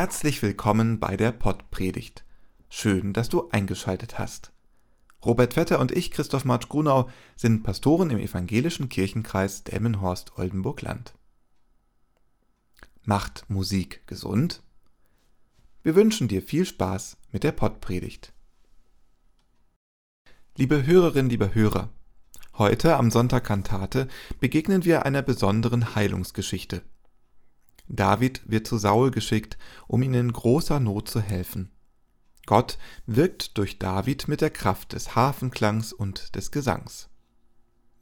Herzlich willkommen bei der Pottpredigt. Schön, dass du eingeschaltet hast. Robert Vetter und ich, Christoph Marsch Grunau, sind Pastoren im evangelischen Kirchenkreis Delmenhorst-Oldenburg-Land. Macht Musik gesund? Wir wünschen dir viel Spaß mit der Pottpredigt. Liebe Hörerinnen, liebe Hörer, heute am Sonntag Kantate begegnen wir einer besonderen Heilungsgeschichte – David wird zu Saul geschickt, um ihm in großer Not zu helfen. Gott wirkt durch David mit der Kraft des Hafenklangs und des Gesangs.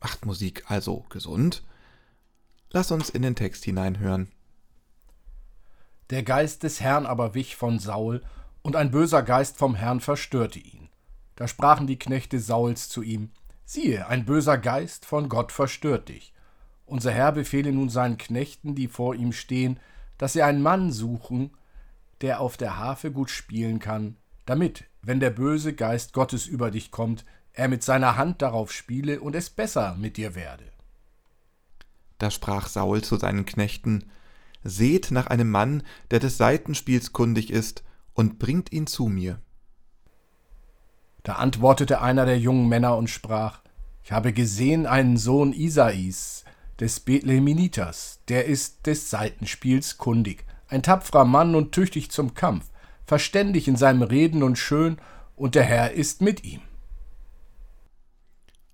Macht Musik also gesund? Lass uns in den Text hineinhören. Der Geist des Herrn aber wich von Saul, und ein böser Geist vom Herrn verstörte ihn. Da sprachen die Knechte Sauls zu ihm: Siehe, ein böser Geist von Gott verstört dich. Unser Herr befehle nun seinen Knechten, die vor ihm stehen, dass sie einen Mann suchen, der auf der Harfe gut spielen kann, damit, wenn der böse Geist Gottes über dich kommt, er mit seiner Hand darauf spiele und es besser mit dir werde. Da sprach Saul zu seinen Knechten, Seht nach einem Mann, der des Seitenspiels kundig ist, und bringt ihn zu mir. Da antwortete einer der jungen Männer und sprach, Ich habe gesehen einen Sohn Isais, des Bethleheminiters, der ist des Seitenspiels kundig, ein tapferer Mann und tüchtig zum Kampf, verständig in seinem Reden und schön, und der Herr ist mit ihm.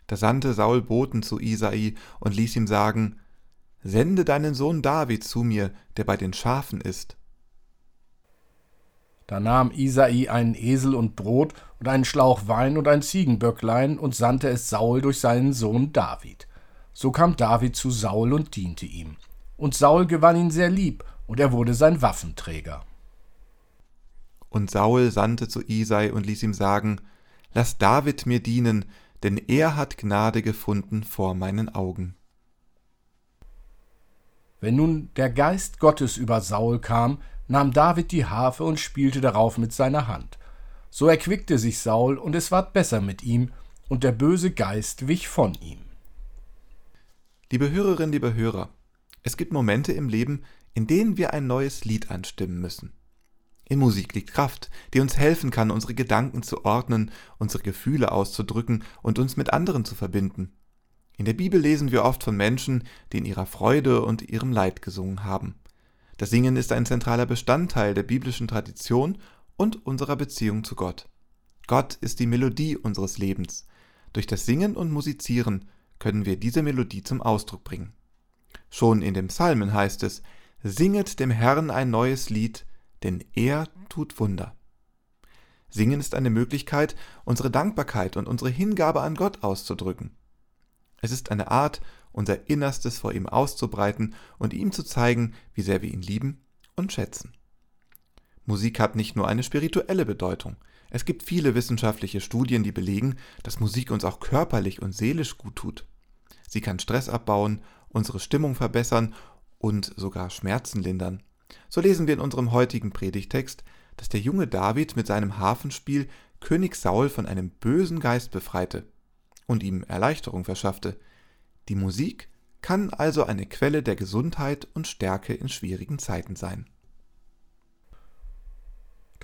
Da sandte Saul Boten zu Isai und ließ ihm sagen, Sende deinen Sohn David zu mir, der bei den Schafen ist. Da nahm Isai einen Esel und Brot und einen Schlauch Wein und ein Ziegenböcklein und sandte es Saul durch seinen Sohn David. So kam David zu Saul und diente ihm. Und Saul gewann ihn sehr lieb, und er wurde sein Waffenträger. Und Saul sandte zu Isai und ließ ihm sagen, Lass David mir dienen, denn er hat Gnade gefunden vor meinen Augen. Wenn nun der Geist Gottes über Saul kam, nahm David die Harfe und spielte darauf mit seiner Hand. So erquickte sich Saul, und es ward besser mit ihm, und der böse Geist wich von ihm. Liebe Hörerinnen, liebe Hörer, es gibt Momente im Leben, in denen wir ein neues Lied anstimmen müssen. In Musik liegt Kraft, die uns helfen kann, unsere Gedanken zu ordnen, unsere Gefühle auszudrücken und uns mit anderen zu verbinden. In der Bibel lesen wir oft von Menschen, die in ihrer Freude und ihrem Leid gesungen haben. Das Singen ist ein zentraler Bestandteil der biblischen Tradition und unserer Beziehung zu Gott. Gott ist die Melodie unseres Lebens. Durch das Singen und Musizieren können wir diese Melodie zum Ausdruck bringen. Schon in dem Psalmen heißt es, Singet dem Herrn ein neues Lied, denn er tut Wunder. Singen ist eine Möglichkeit, unsere Dankbarkeit und unsere Hingabe an Gott auszudrücken. Es ist eine Art, unser Innerstes vor ihm auszubreiten und ihm zu zeigen, wie sehr wir ihn lieben und schätzen. Musik hat nicht nur eine spirituelle Bedeutung. Es gibt viele wissenschaftliche Studien, die belegen, dass Musik uns auch körperlich und seelisch gut tut. Sie kann Stress abbauen, unsere Stimmung verbessern und sogar Schmerzen lindern. So lesen wir in unserem heutigen Predigtext, dass der junge David mit seinem Hafenspiel König Saul von einem bösen Geist befreite und ihm Erleichterung verschaffte. Die Musik kann also eine Quelle der Gesundheit und Stärke in schwierigen Zeiten sein.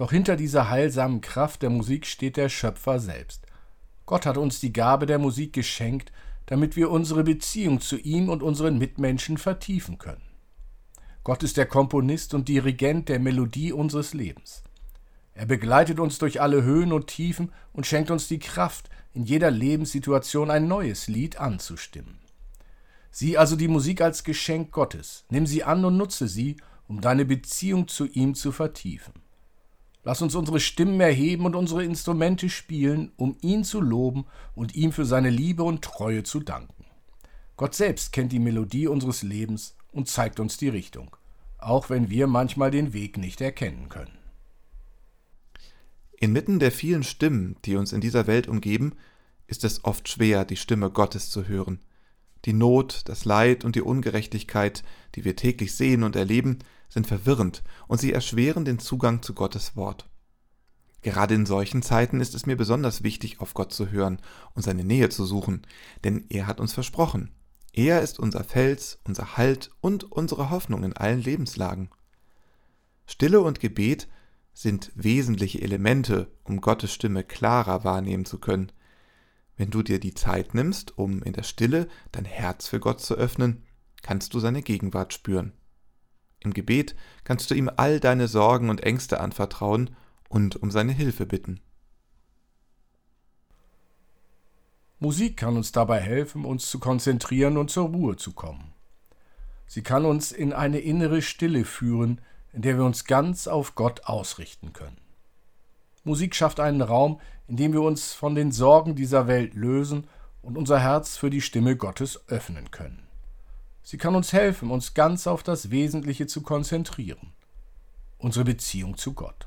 Doch hinter dieser heilsamen Kraft der Musik steht der Schöpfer selbst. Gott hat uns die Gabe der Musik geschenkt, damit wir unsere Beziehung zu ihm und unseren Mitmenschen vertiefen können. Gott ist der Komponist und Dirigent der Melodie unseres Lebens. Er begleitet uns durch alle Höhen und Tiefen und schenkt uns die Kraft, in jeder Lebenssituation ein neues Lied anzustimmen. Sieh also die Musik als Geschenk Gottes, nimm sie an und nutze sie, um deine Beziehung zu ihm zu vertiefen. Lass uns unsere Stimmen erheben und unsere Instrumente spielen, um ihn zu loben und ihm für seine Liebe und Treue zu danken. Gott selbst kennt die Melodie unseres Lebens und zeigt uns die Richtung, auch wenn wir manchmal den Weg nicht erkennen können. Inmitten der vielen Stimmen, die uns in dieser Welt umgeben, ist es oft schwer, die Stimme Gottes zu hören. Die Not, das Leid und die Ungerechtigkeit, die wir täglich sehen und erleben, sind verwirrend und sie erschweren den Zugang zu Gottes Wort. Gerade in solchen Zeiten ist es mir besonders wichtig, auf Gott zu hören und seine Nähe zu suchen, denn er hat uns versprochen. Er ist unser Fels, unser Halt und unsere Hoffnung in allen Lebenslagen. Stille und Gebet sind wesentliche Elemente, um Gottes Stimme klarer wahrnehmen zu können. Wenn du dir die Zeit nimmst, um in der Stille dein Herz für Gott zu öffnen, kannst du seine Gegenwart spüren. Im Gebet kannst du ihm all deine Sorgen und Ängste anvertrauen und um seine Hilfe bitten. Musik kann uns dabei helfen, uns zu konzentrieren und zur Ruhe zu kommen. Sie kann uns in eine innere Stille führen, in der wir uns ganz auf Gott ausrichten können. Musik schafft einen Raum, in dem wir uns von den Sorgen dieser Welt lösen und unser Herz für die Stimme Gottes öffnen können. Sie kann uns helfen, uns ganz auf das Wesentliche zu konzentrieren, unsere Beziehung zu Gott.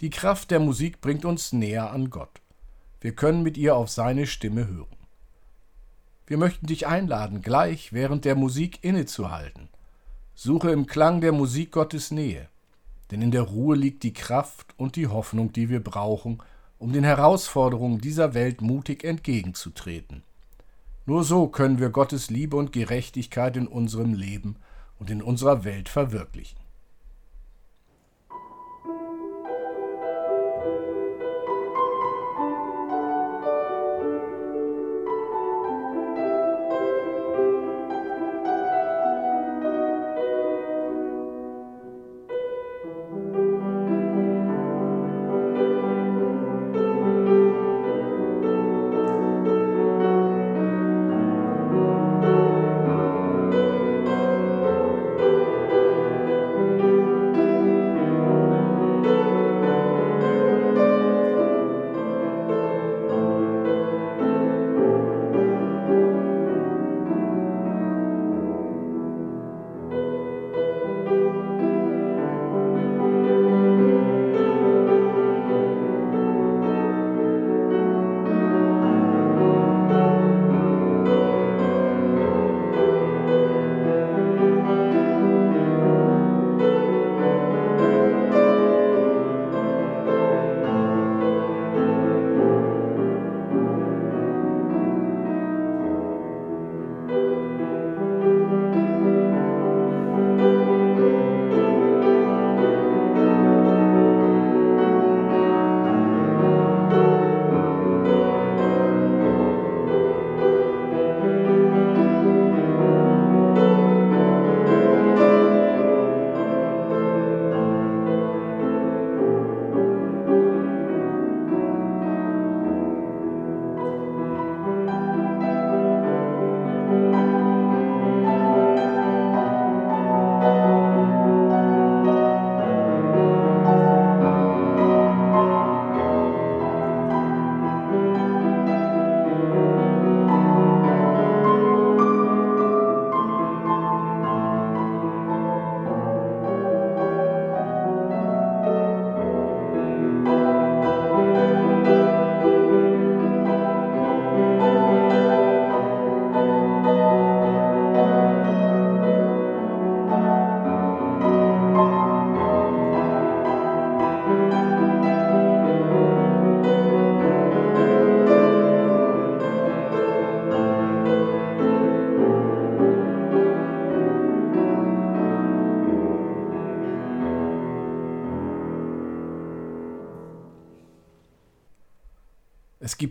Die Kraft der Musik bringt uns näher an Gott. Wir können mit ihr auf seine Stimme hören. Wir möchten dich einladen, gleich während der Musik innezuhalten Suche im Klang der Musik Gottes Nähe, denn in der Ruhe liegt die Kraft und die Hoffnung, die wir brauchen, um den Herausforderungen dieser Welt mutig entgegenzutreten. Nur so können wir Gottes Liebe und Gerechtigkeit in unserem Leben und in unserer Welt verwirklichen.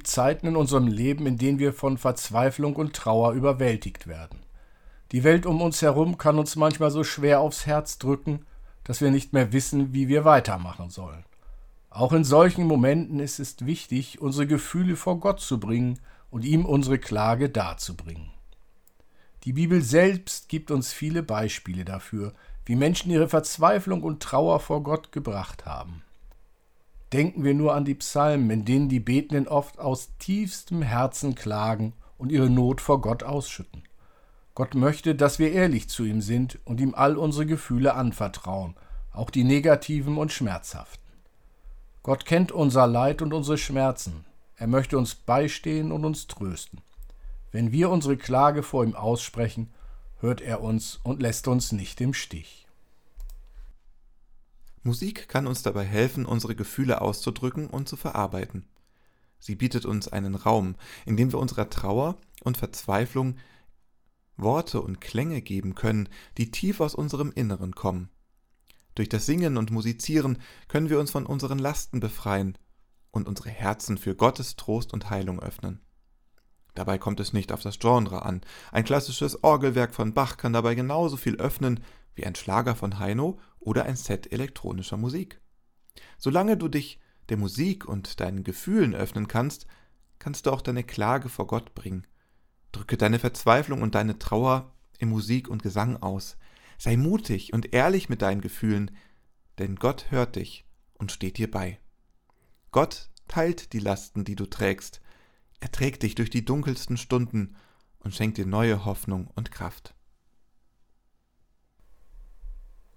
Gibt Zeiten in unserem Leben, in denen wir von Verzweiflung und Trauer überwältigt werden. Die Welt um uns herum kann uns manchmal so schwer aufs Herz drücken, dass wir nicht mehr wissen, wie wir weitermachen sollen. Auch in solchen Momenten ist es wichtig, unsere Gefühle vor Gott zu bringen und ihm unsere Klage darzubringen. Die Bibel selbst gibt uns viele Beispiele dafür, wie Menschen ihre Verzweiflung und Trauer vor Gott gebracht haben. Denken wir nur an die Psalmen, in denen die Betenden oft aus tiefstem Herzen klagen und ihre Not vor Gott ausschütten. Gott möchte, dass wir ehrlich zu ihm sind und ihm all unsere Gefühle anvertrauen, auch die negativen und schmerzhaften. Gott kennt unser Leid und unsere Schmerzen. Er möchte uns beistehen und uns trösten. Wenn wir unsere Klage vor ihm aussprechen, hört er uns und lässt uns nicht im Stich. Musik kann uns dabei helfen, unsere Gefühle auszudrücken und zu verarbeiten. Sie bietet uns einen Raum, in dem wir unserer Trauer und Verzweiflung Worte und Klänge geben können, die tief aus unserem Inneren kommen. Durch das Singen und Musizieren können wir uns von unseren Lasten befreien und unsere Herzen für Gottes Trost und Heilung öffnen. Dabei kommt es nicht auf das Genre an. Ein klassisches Orgelwerk von Bach kann dabei genauso viel öffnen wie ein Schlager von Heino oder ein Set elektronischer Musik. Solange du dich der Musik und deinen Gefühlen öffnen kannst, kannst du auch deine Klage vor Gott bringen. Drücke deine Verzweiflung und deine Trauer in Musik und Gesang aus. Sei mutig und ehrlich mit deinen Gefühlen, denn Gott hört dich und steht dir bei. Gott teilt die Lasten, die du trägst. Er trägt dich durch die dunkelsten Stunden und schenkt dir neue Hoffnung und Kraft.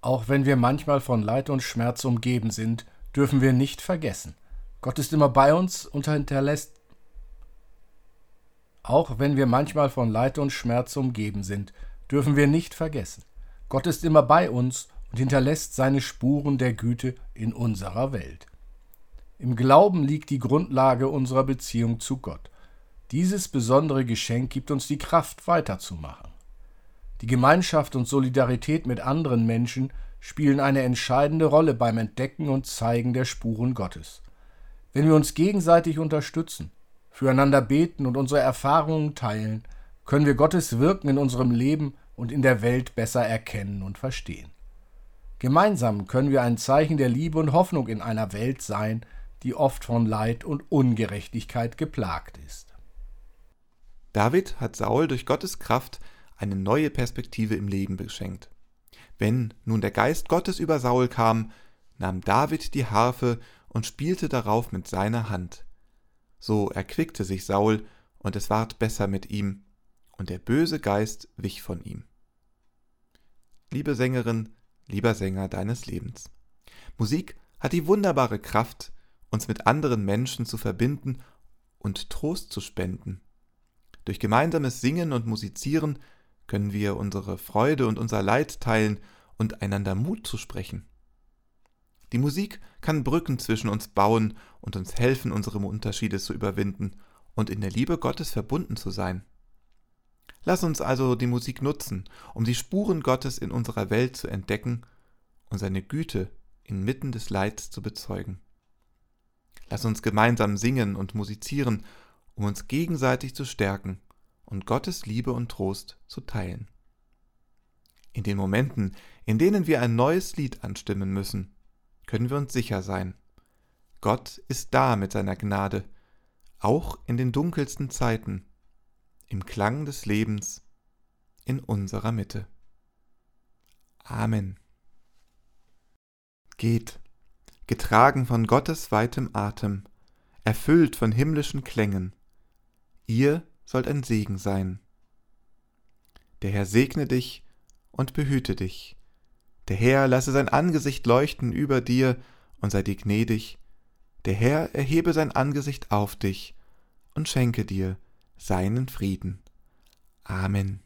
Auch wenn wir manchmal von Leid und Schmerz umgeben sind, dürfen wir nicht vergessen. Gott ist immer bei uns und hinterlässt auch wenn wir manchmal von Leid und Schmerz umgeben sind, dürfen wir nicht vergessen. Gott ist immer bei uns und hinterlässt seine Spuren der Güte in unserer Welt. Im Glauben liegt die Grundlage unserer Beziehung zu Gott. Dieses besondere Geschenk gibt uns die Kraft, weiterzumachen. Die Gemeinschaft und Solidarität mit anderen Menschen spielen eine entscheidende Rolle beim Entdecken und Zeigen der Spuren Gottes. Wenn wir uns gegenseitig unterstützen, füreinander beten und unsere Erfahrungen teilen, können wir Gottes Wirken in unserem Leben und in der Welt besser erkennen und verstehen. Gemeinsam können wir ein Zeichen der Liebe und Hoffnung in einer Welt sein, die oft von Leid und Ungerechtigkeit geplagt ist. David hat Saul durch Gottes Kraft eine neue Perspektive im Leben geschenkt. Wenn nun der Geist Gottes über Saul kam, nahm David die Harfe und spielte darauf mit seiner Hand. So erquickte sich Saul, und es ward besser mit ihm, und der böse Geist wich von ihm. Liebe Sängerin, lieber Sänger deines Lebens. Musik hat die wunderbare Kraft, uns mit anderen Menschen zu verbinden und Trost zu spenden. Durch gemeinsames Singen und Musizieren können wir unsere Freude und unser Leid teilen und einander Mut zu sprechen. Die Musik kann Brücken zwischen uns bauen und uns helfen, unsere Unterschiede zu überwinden und in der Liebe Gottes verbunden zu sein. Lass uns also die Musik nutzen, um die Spuren Gottes in unserer Welt zu entdecken und seine Güte inmitten des Leids zu bezeugen. Lass uns gemeinsam singen und musizieren, um uns gegenseitig zu stärken und Gottes Liebe und Trost zu teilen. In den Momenten, in denen wir ein neues Lied anstimmen müssen, können wir uns sicher sein. Gott ist da mit seiner Gnade, auch in den dunkelsten Zeiten, im Klang des Lebens, in unserer Mitte. Amen. Geht, getragen von Gottes weitem Atem, erfüllt von himmlischen Klängen, ihr sollt ein Segen sein. Der Herr segne dich und behüte dich. Der Herr lasse sein Angesicht leuchten über dir und sei dir gnädig. Der Herr erhebe sein Angesicht auf dich und schenke dir seinen Frieden. Amen.